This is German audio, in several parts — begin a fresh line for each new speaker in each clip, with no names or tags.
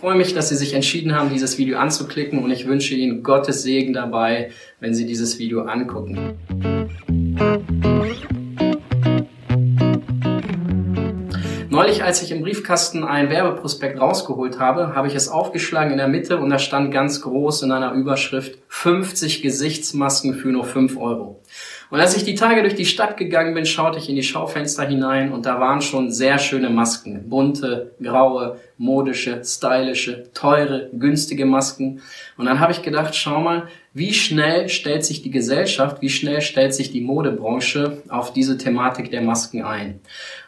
Freue mich, dass Sie sich entschieden haben, dieses Video anzuklicken und ich wünsche Ihnen Gottes Segen dabei, wenn Sie dieses Video angucken. Neulich, als ich im Briefkasten ein Werbeprospekt rausgeholt habe, habe ich es aufgeschlagen in der Mitte und da stand ganz groß in einer Überschrift 50 Gesichtsmasken für nur 5 Euro. Und als ich die Tage durch die Stadt gegangen bin, schaute ich in die Schaufenster hinein und da waren schon sehr schöne Masken. Bunte, graue, modische, stylische, teure, günstige Masken. Und dann habe ich gedacht, schau mal, wie schnell stellt sich die Gesellschaft, wie schnell stellt sich die Modebranche auf diese Thematik der Masken ein.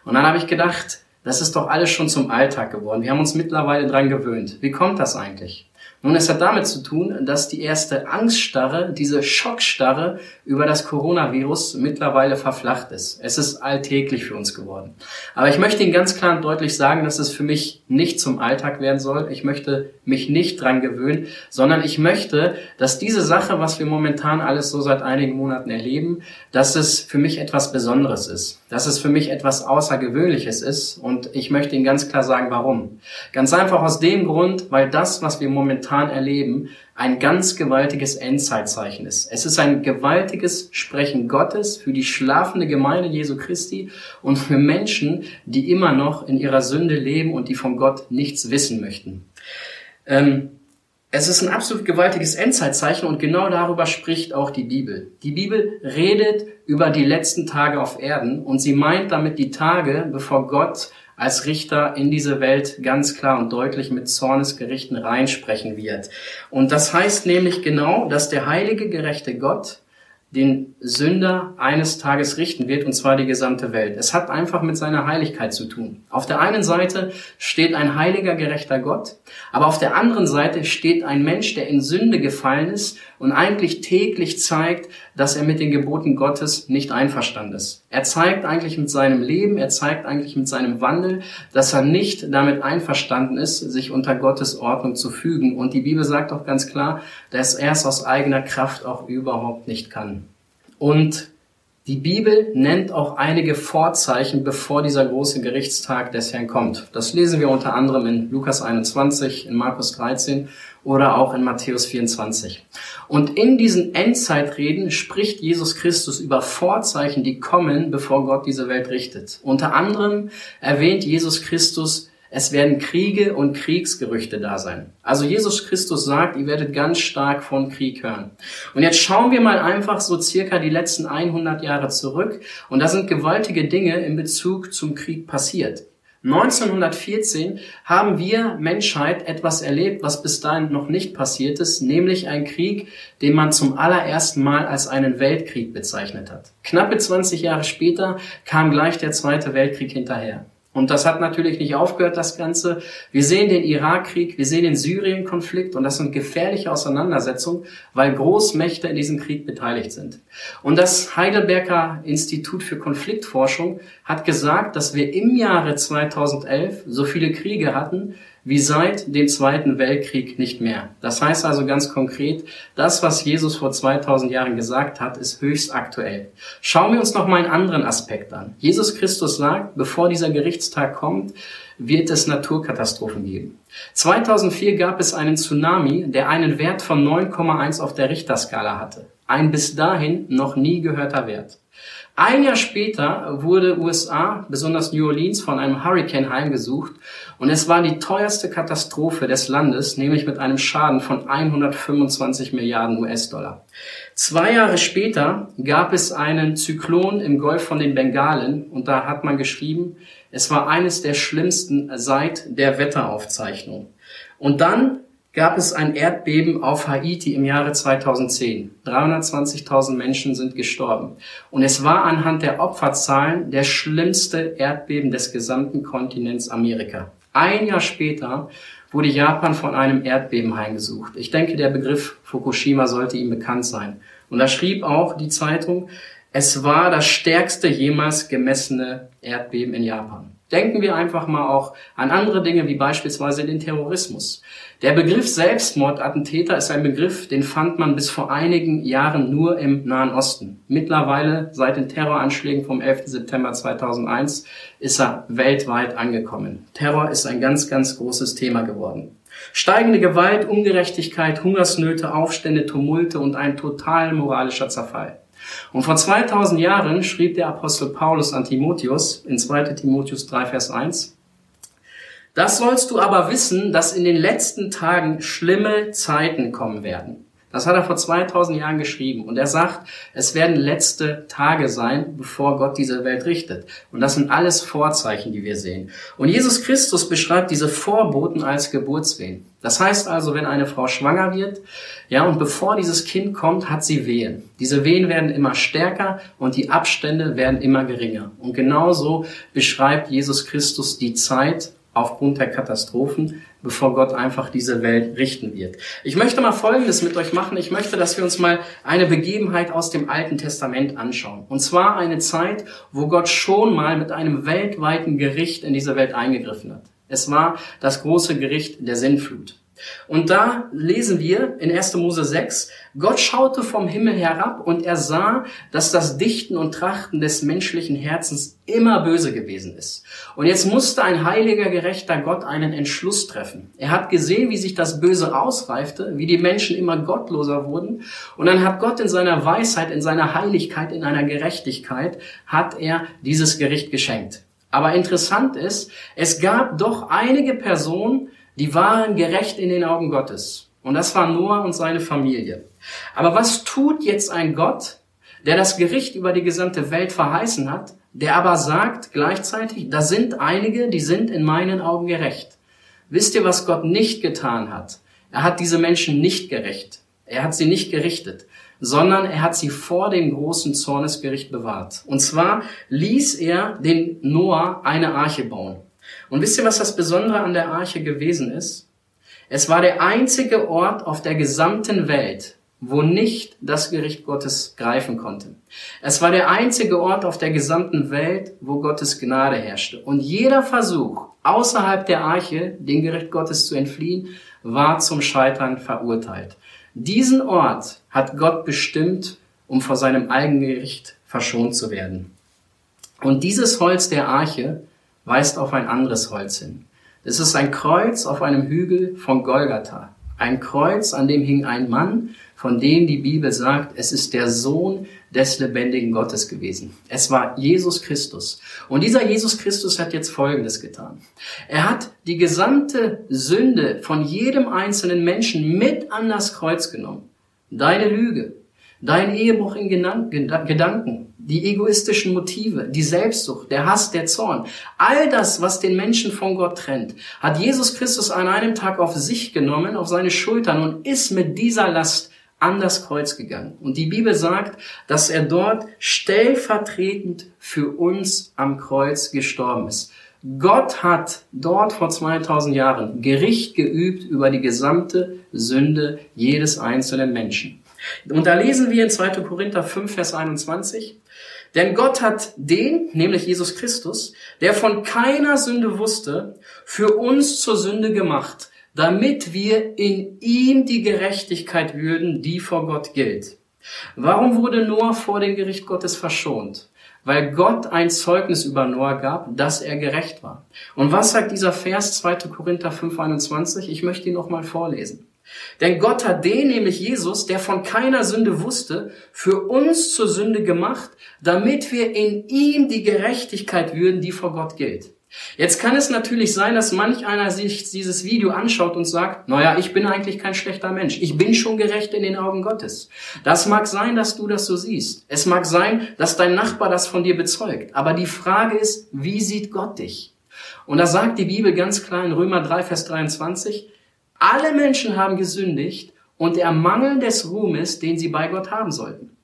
Und dann habe ich gedacht, das ist doch alles schon zum Alltag geworden. Wir haben uns mittlerweile dran gewöhnt. Wie kommt das eigentlich? Nun, es hat damit zu tun, dass die erste Angststarre, diese Schockstarre über das Coronavirus mittlerweile verflacht ist. Es ist alltäglich für uns geworden. Aber ich möchte Ihnen ganz klar und deutlich sagen, dass es für mich nicht zum Alltag werden soll. Ich möchte mich nicht dran gewöhnen, sondern ich möchte, dass diese Sache, was wir momentan alles so seit einigen Monaten erleben, dass es für mich etwas Besonderes ist, dass es für mich etwas Außergewöhnliches ist. Und ich möchte Ihnen ganz klar sagen, warum. Ganz einfach aus dem Grund, weil das, was wir momentan erleben, ein ganz gewaltiges Endzeitzeichen ist. Es ist ein gewaltiges Sprechen Gottes für die schlafende Gemeinde Jesu Christi und für Menschen, die immer noch in ihrer Sünde leben und die von Gott nichts wissen möchten. Ähm, es ist ein absolut gewaltiges Endzeitzeichen und genau darüber spricht auch die Bibel. Die Bibel redet über die letzten Tage auf Erden und sie meint damit die Tage, bevor Gott als Richter in diese Welt ganz klar und deutlich mit Zornesgerichten reinsprechen wird. Und das heißt nämlich genau, dass der heilige, gerechte Gott den Sünder eines Tages richten wird, und zwar die gesamte Welt. Es hat einfach mit seiner Heiligkeit zu tun. Auf der einen Seite steht ein heiliger, gerechter Gott, aber auf der anderen Seite steht ein Mensch, der in Sünde gefallen ist und eigentlich täglich zeigt, dass er mit den Geboten Gottes nicht einverstanden ist. Er zeigt eigentlich mit seinem Leben, er zeigt eigentlich mit seinem Wandel, dass er nicht damit einverstanden ist, sich unter Gottes Ordnung zu fügen. Und die Bibel sagt auch ganz klar, dass er es aus eigener Kraft auch überhaupt nicht kann. Und die Bibel nennt auch einige Vorzeichen, bevor dieser große Gerichtstag des Herrn kommt. Das lesen wir unter anderem in Lukas 21, in Markus 13 oder auch in Matthäus 24. Und in diesen Endzeitreden spricht Jesus Christus über Vorzeichen, die kommen, bevor Gott diese Welt richtet. Unter anderem erwähnt Jesus Christus es werden Kriege und Kriegsgerüchte da sein. Also Jesus Christus sagt, ihr werdet ganz stark von Krieg hören. Und jetzt schauen wir mal einfach so circa die letzten 100 Jahre zurück und da sind gewaltige Dinge in Bezug zum Krieg passiert. 1914 haben wir Menschheit etwas erlebt, was bis dahin noch nicht passiert ist, nämlich ein Krieg, den man zum allerersten Mal als einen Weltkrieg bezeichnet hat. Knappe 20 Jahre später kam gleich der Zweite Weltkrieg hinterher. Und das hat natürlich nicht aufgehört, das Ganze. Wir sehen den Irakkrieg, wir sehen den Syrien-Konflikt und das sind gefährliche Auseinandersetzungen, weil Großmächte in diesem Krieg beteiligt sind. Und das Heidelberger Institut für Konfliktforschung hat gesagt, dass wir im Jahre 2011 so viele Kriege hatten, wie seit dem Zweiten Weltkrieg nicht mehr. Das heißt also ganz konkret, das, was Jesus vor 2000 Jahren gesagt hat, ist höchst aktuell. Schauen wir uns noch mal einen anderen Aspekt an. Jesus Christus sagt, bevor dieser Gerichtstag kommt, wird es Naturkatastrophen geben. 2004 gab es einen Tsunami, der einen Wert von 9,1 auf der Richterskala hatte. Ein bis dahin noch nie gehörter Wert. Ein Jahr später wurde USA, besonders New Orleans, von einem Hurricane heimgesucht und es war die teuerste Katastrophe des Landes, nämlich mit einem Schaden von 125 Milliarden US-Dollar. Zwei Jahre später gab es einen Zyklon im Golf von den Bengalen und da hat man geschrieben, es war eines der schlimmsten seit der Wetteraufzeichnung. Und dann gab es ein Erdbeben auf Haiti im Jahre 2010. 320.000 Menschen sind gestorben. Und es war anhand der Opferzahlen der schlimmste Erdbeben des gesamten Kontinents Amerika. Ein Jahr später wurde Japan von einem Erdbeben heimgesucht. Ich denke, der Begriff Fukushima sollte ihm bekannt sein. Und da schrieb auch die Zeitung, es war das stärkste jemals gemessene Erdbeben in Japan. Denken wir einfach mal auch an andere Dinge wie beispielsweise den Terrorismus. Der Begriff Selbstmordattentäter ist ein Begriff, den fand man bis vor einigen Jahren nur im Nahen Osten. Mittlerweile, seit den Terroranschlägen vom 11. September 2001, ist er weltweit angekommen. Terror ist ein ganz, ganz großes Thema geworden. Steigende Gewalt, Ungerechtigkeit, Hungersnöte, Aufstände, Tumulte und ein total moralischer Zerfall. Und vor 2000 Jahren schrieb der Apostel Paulus an Timotheus in 2 Timotheus 3, Vers 1, Das sollst du aber wissen, dass in den letzten Tagen schlimme Zeiten kommen werden. Das hat er vor 2000 Jahren geschrieben. Und er sagt, es werden letzte Tage sein, bevor Gott diese Welt richtet. Und das sind alles Vorzeichen, die wir sehen. Und Jesus Christus beschreibt diese Vorboten als Geburtswehen. Das heißt also, wenn eine Frau schwanger wird, ja, und bevor dieses Kind kommt, hat sie Wehen. Diese Wehen werden immer stärker und die Abstände werden immer geringer. Und genauso beschreibt Jesus Christus die Zeit aufgrund der Katastrophen, bevor Gott einfach diese Welt richten wird. Ich möchte mal Folgendes mit euch machen. Ich möchte, dass wir uns mal eine Begebenheit aus dem Alten Testament anschauen. Und zwar eine Zeit, wo Gott schon mal mit einem weltweiten Gericht in diese Welt eingegriffen hat. Es war das große Gericht der Sinnflut. Und da lesen wir in 1. Mose 6, Gott schaute vom Himmel herab und er sah, dass das Dichten und Trachten des menschlichen Herzens immer böse gewesen ist. Und jetzt musste ein heiliger, gerechter Gott einen Entschluss treffen. Er hat gesehen, wie sich das Böse ausreifte, wie die Menschen immer gottloser wurden. Und dann hat Gott in seiner Weisheit, in seiner Heiligkeit, in einer Gerechtigkeit, hat er dieses Gericht geschenkt. Aber interessant ist, es gab doch einige Personen, die waren gerecht in den Augen Gottes. Und das war Noah und seine Familie. Aber was tut jetzt ein Gott, der das Gericht über die gesamte Welt verheißen hat, der aber sagt gleichzeitig, da sind einige, die sind in meinen Augen gerecht. Wisst ihr, was Gott nicht getan hat? Er hat diese Menschen nicht gerecht. Er hat sie nicht gerichtet, sondern er hat sie vor dem großen Zornesgericht bewahrt. Und zwar ließ er den Noah eine Arche bauen. Und wisst ihr, was das Besondere an der Arche gewesen ist? Es war der einzige Ort auf der gesamten Welt, wo nicht das Gericht Gottes greifen konnte. Es war der einzige Ort auf der gesamten Welt, wo Gottes Gnade herrschte. Und jeder Versuch, außerhalb der Arche dem Gericht Gottes zu entfliehen, war zum Scheitern verurteilt. Diesen Ort hat Gott bestimmt, um vor seinem eigenen Gericht verschont zu werden. Und dieses Holz der Arche weist auf ein anderes Holz hin. Es ist ein Kreuz auf einem Hügel von Golgatha. Ein Kreuz, an dem hing ein Mann, von dem die Bibel sagt, es ist der Sohn des lebendigen Gottes gewesen. Es war Jesus Christus. Und dieser Jesus Christus hat jetzt Folgendes getan. Er hat die gesamte Sünde von jedem einzelnen Menschen mit an das Kreuz genommen. Deine Lüge, dein Ehebruch in Gedanken, die egoistischen Motive, die Selbstsucht, der Hass, der Zorn, all das, was den Menschen von Gott trennt, hat Jesus Christus an einem Tag auf sich genommen, auf seine Schultern und ist mit dieser Last an das Kreuz gegangen. Und die Bibel sagt, dass er dort stellvertretend für uns am Kreuz gestorben ist. Gott hat dort vor 2000 Jahren Gericht geübt über die gesamte Sünde jedes einzelnen Menschen. Und da lesen wir in 2. Korinther 5, Vers 21, denn Gott hat den, nämlich Jesus Christus, der von keiner Sünde wusste, für uns zur Sünde gemacht, damit wir in ihm die Gerechtigkeit würden, die vor Gott gilt. Warum wurde Noah vor dem Gericht Gottes verschont? Weil Gott ein Zeugnis über Noah gab, dass er gerecht war. Und was sagt dieser Vers 2. Korinther 5,21? Ich möchte ihn nochmal vorlesen. Denn Gott hat den, nämlich Jesus, der von keiner Sünde wusste, für uns zur Sünde gemacht, damit wir in ihm die Gerechtigkeit würden, die vor Gott gilt. Jetzt kann es natürlich sein, dass manch einer sich dieses Video anschaut und sagt, naja, ich bin eigentlich kein schlechter Mensch. Ich bin schon gerecht in den Augen Gottes. Das mag sein, dass du das so siehst. Es mag sein, dass dein Nachbar das von dir bezeugt. Aber die Frage ist, wie sieht Gott dich? Und da sagt die Bibel ganz klar in Römer 3, Vers 23, alle Menschen haben gesündigt und der Mangel des Ruhmes, den sie bei Gott haben sollten.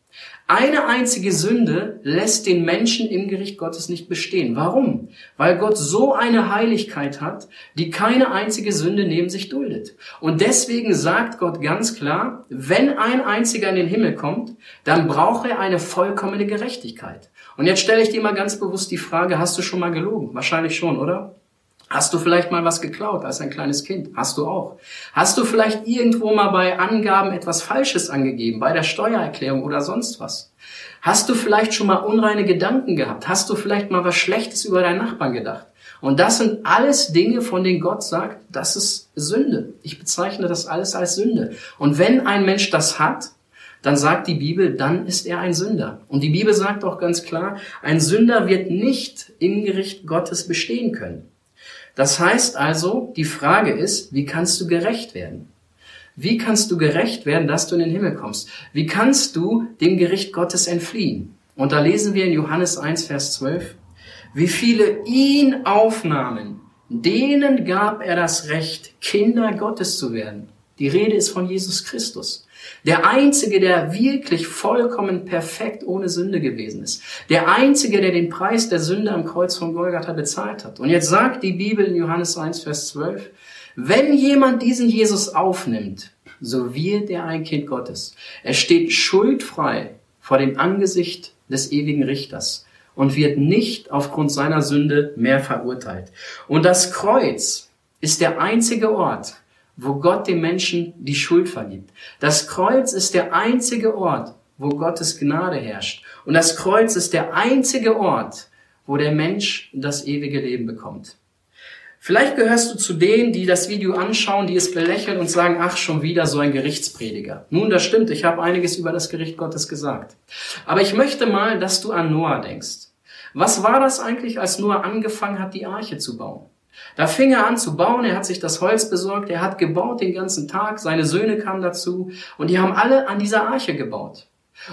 Eine einzige Sünde lässt den Menschen im Gericht Gottes nicht bestehen. Warum? Weil Gott so eine Heiligkeit hat, die keine einzige Sünde neben sich duldet. Und deswegen sagt Gott ganz klar, wenn ein einziger in den Himmel kommt, dann braucht er eine vollkommene Gerechtigkeit. Und jetzt stelle ich dir mal ganz bewusst die Frage, hast du schon mal gelogen? Wahrscheinlich schon, oder? Hast du vielleicht mal was geklaut als ein kleines Kind? Hast du auch. Hast du vielleicht irgendwo mal bei Angaben etwas Falsches angegeben, bei der Steuererklärung oder sonst was? Hast du vielleicht schon mal unreine Gedanken gehabt? Hast du vielleicht mal was Schlechtes über deinen Nachbarn gedacht? Und das sind alles Dinge, von denen Gott sagt, das ist Sünde. Ich bezeichne das alles als Sünde. Und wenn ein Mensch das hat, dann sagt die Bibel, dann ist er ein Sünder. Und die Bibel sagt auch ganz klar, ein Sünder wird nicht im Gericht Gottes bestehen können. Das heißt also, die Frage ist, wie kannst du gerecht werden? Wie kannst du gerecht werden, dass du in den Himmel kommst? Wie kannst du dem Gericht Gottes entfliehen? Und da lesen wir in Johannes 1, Vers 12, wie viele ihn aufnahmen, denen gab er das Recht, Kinder Gottes zu werden. Die Rede ist von Jesus Christus. Der Einzige, der wirklich vollkommen perfekt ohne Sünde gewesen ist. Der Einzige, der den Preis der Sünde am Kreuz von Golgatha bezahlt hat. Und jetzt sagt die Bibel in Johannes 1, Vers 12, wenn jemand diesen Jesus aufnimmt, so wird er ein Kind Gottes. Er steht schuldfrei vor dem Angesicht des ewigen Richters und wird nicht aufgrund seiner Sünde mehr verurteilt. Und das Kreuz ist der einzige Ort, wo Gott dem Menschen die Schuld vergibt. Das Kreuz ist der einzige Ort, wo Gottes Gnade herrscht. Und das Kreuz ist der einzige Ort, wo der Mensch das ewige Leben bekommt. Vielleicht gehörst du zu denen, die das Video anschauen, die es belächeln und sagen, ach, schon wieder so ein Gerichtsprediger. Nun, das stimmt, ich habe einiges über das Gericht Gottes gesagt. Aber ich möchte mal, dass du an Noah denkst. Was war das eigentlich, als Noah angefangen hat, die Arche zu bauen? Da fing er an zu bauen, er hat sich das Holz besorgt, er hat gebaut den ganzen Tag, seine Söhne kamen dazu und die haben alle an dieser Arche gebaut.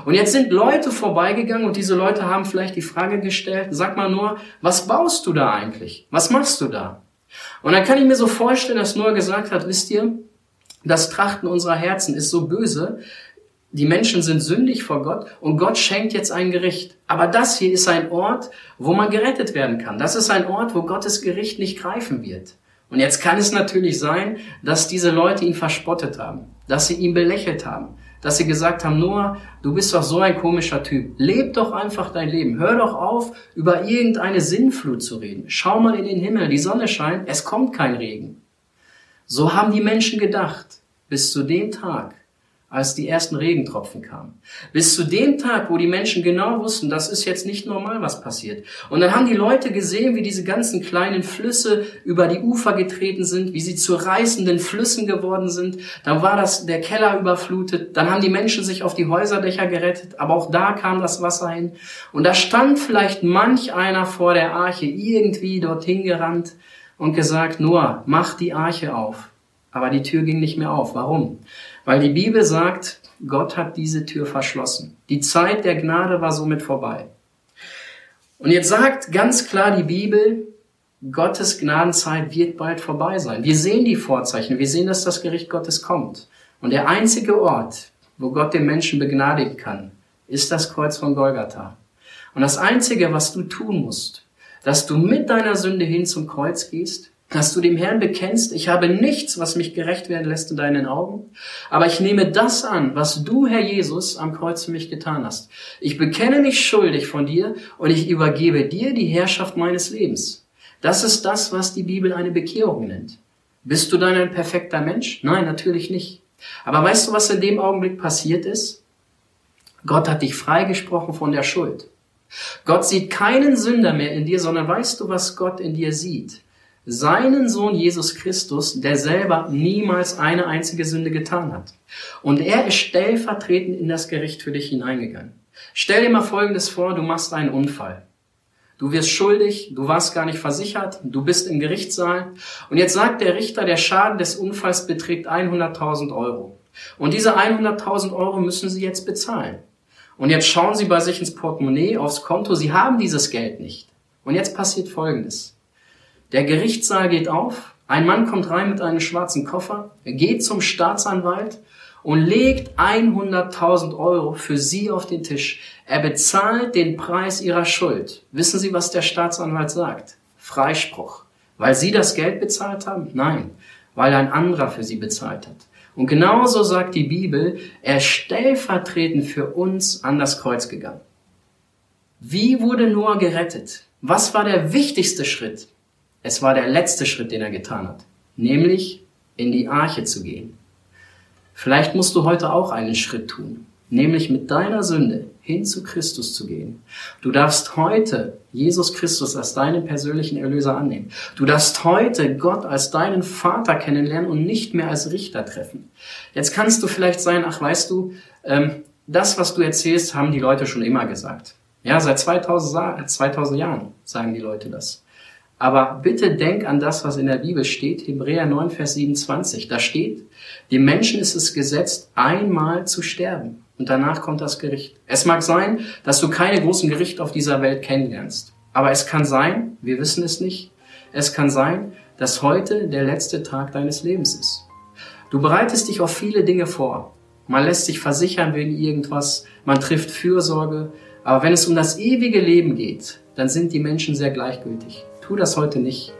Und jetzt sind Leute vorbeigegangen und diese Leute haben vielleicht die Frage gestellt, sag mal nur, was baust du da eigentlich? Was machst du da? Und dann kann ich mir so vorstellen, dass Noah gesagt hat, wisst ihr, das Trachten unserer Herzen ist so böse, die Menschen sind sündig vor Gott und Gott schenkt jetzt ein Gericht. Aber das hier ist ein Ort, wo man gerettet werden kann. Das ist ein Ort, wo Gottes Gericht nicht greifen wird. Und jetzt kann es natürlich sein, dass diese Leute ihn verspottet haben, dass sie ihn belächelt haben, dass sie gesagt haben, Noah, du bist doch so ein komischer Typ. Leb doch einfach dein Leben. Hör doch auf, über irgendeine Sinnflut zu reden. Schau mal in den Himmel, die Sonne scheint, es kommt kein Regen. So haben die Menschen gedacht, bis zu dem Tag, als die ersten Regentropfen kamen. Bis zu dem Tag, wo die Menschen genau wussten, das ist jetzt nicht normal, was passiert. Und dann haben die Leute gesehen, wie diese ganzen kleinen Flüsse über die Ufer getreten sind, wie sie zu reißenden Flüssen geworden sind. Dann war das der Keller überflutet. Dann haben die Menschen sich auf die Häuserdächer gerettet, aber auch da kam das Wasser hin. Und da stand vielleicht manch einer vor der Arche irgendwie dorthin gerannt und gesagt, Noah, mach die Arche auf. Aber die Tür ging nicht mehr auf. Warum? Weil die Bibel sagt, Gott hat diese Tür verschlossen. Die Zeit der Gnade war somit vorbei. Und jetzt sagt ganz klar die Bibel, Gottes Gnadenzeit wird bald vorbei sein. Wir sehen die Vorzeichen, wir sehen, dass das Gericht Gottes kommt. Und der einzige Ort, wo Gott den Menschen begnadigen kann, ist das Kreuz von Golgatha. Und das Einzige, was du tun musst, dass du mit deiner Sünde hin zum Kreuz gehst dass du dem Herrn bekennst, ich habe nichts, was mich gerecht werden lässt in deinen Augen, aber ich nehme das an, was du, Herr Jesus, am Kreuz für mich getan hast. Ich bekenne mich schuldig von dir und ich übergebe dir die Herrschaft meines Lebens. Das ist das, was die Bibel eine Bekehrung nennt. Bist du dann ein perfekter Mensch? Nein, natürlich nicht. Aber weißt du, was in dem Augenblick passiert ist? Gott hat dich freigesprochen von der Schuld. Gott sieht keinen Sünder mehr in dir, sondern weißt du, was Gott in dir sieht? Seinen Sohn Jesus Christus, der selber niemals eine einzige Sünde getan hat. Und er ist stellvertretend in das Gericht für dich hineingegangen. Stell dir mal Folgendes vor, du machst einen Unfall. Du wirst schuldig, du warst gar nicht versichert, du bist im Gerichtssaal und jetzt sagt der Richter, der Schaden des Unfalls beträgt 100.000 Euro. Und diese 100.000 Euro müssen Sie jetzt bezahlen. Und jetzt schauen Sie bei sich ins Portemonnaie, aufs Konto, Sie haben dieses Geld nicht. Und jetzt passiert Folgendes. Der Gerichtssaal geht auf, ein Mann kommt rein mit einem schwarzen Koffer, er geht zum Staatsanwalt und legt 100.000 Euro für Sie auf den Tisch. Er bezahlt den Preis Ihrer Schuld. Wissen Sie, was der Staatsanwalt sagt? Freispruch. Weil Sie das Geld bezahlt haben? Nein, weil ein anderer für Sie bezahlt hat. Und genauso sagt die Bibel, er stellvertretend für uns an das Kreuz gegangen. Wie wurde Noah gerettet? Was war der wichtigste Schritt? Es war der letzte Schritt, den er getan hat, nämlich in die Arche zu gehen. Vielleicht musst du heute auch einen Schritt tun, nämlich mit deiner Sünde hin zu Christus zu gehen. Du darfst heute Jesus Christus als deinen persönlichen Erlöser annehmen. Du darfst heute Gott als deinen Vater kennenlernen und nicht mehr als Richter treffen. Jetzt kannst du vielleicht sein, ach weißt du, ähm, das, was du erzählst, haben die Leute schon immer gesagt. Ja, seit 2000, 2000 Jahren sagen die Leute das. Aber bitte denk an das, was in der Bibel steht, Hebräer 9, Vers 27. Da steht, dem Menschen ist es gesetzt, einmal zu sterben. Und danach kommt das Gericht. Es mag sein, dass du keine großen Gerichte auf dieser Welt kennenlernst. Aber es kann sein, wir wissen es nicht, es kann sein, dass heute der letzte Tag deines Lebens ist. Du bereitest dich auf viele Dinge vor. Man lässt sich versichern wegen irgendwas, man trifft Fürsorge. Aber wenn es um das ewige Leben geht, dann sind die Menschen sehr gleichgültig. Tu das heute nicht.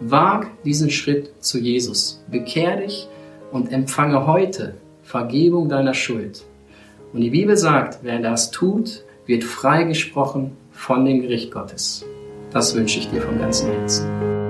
Wag diesen Schritt zu Jesus. Bekehr dich und empfange heute Vergebung deiner Schuld. Und die Bibel sagt, wer das tut, wird freigesprochen von dem Gericht Gottes. Das wünsche ich dir von ganzem Herzen.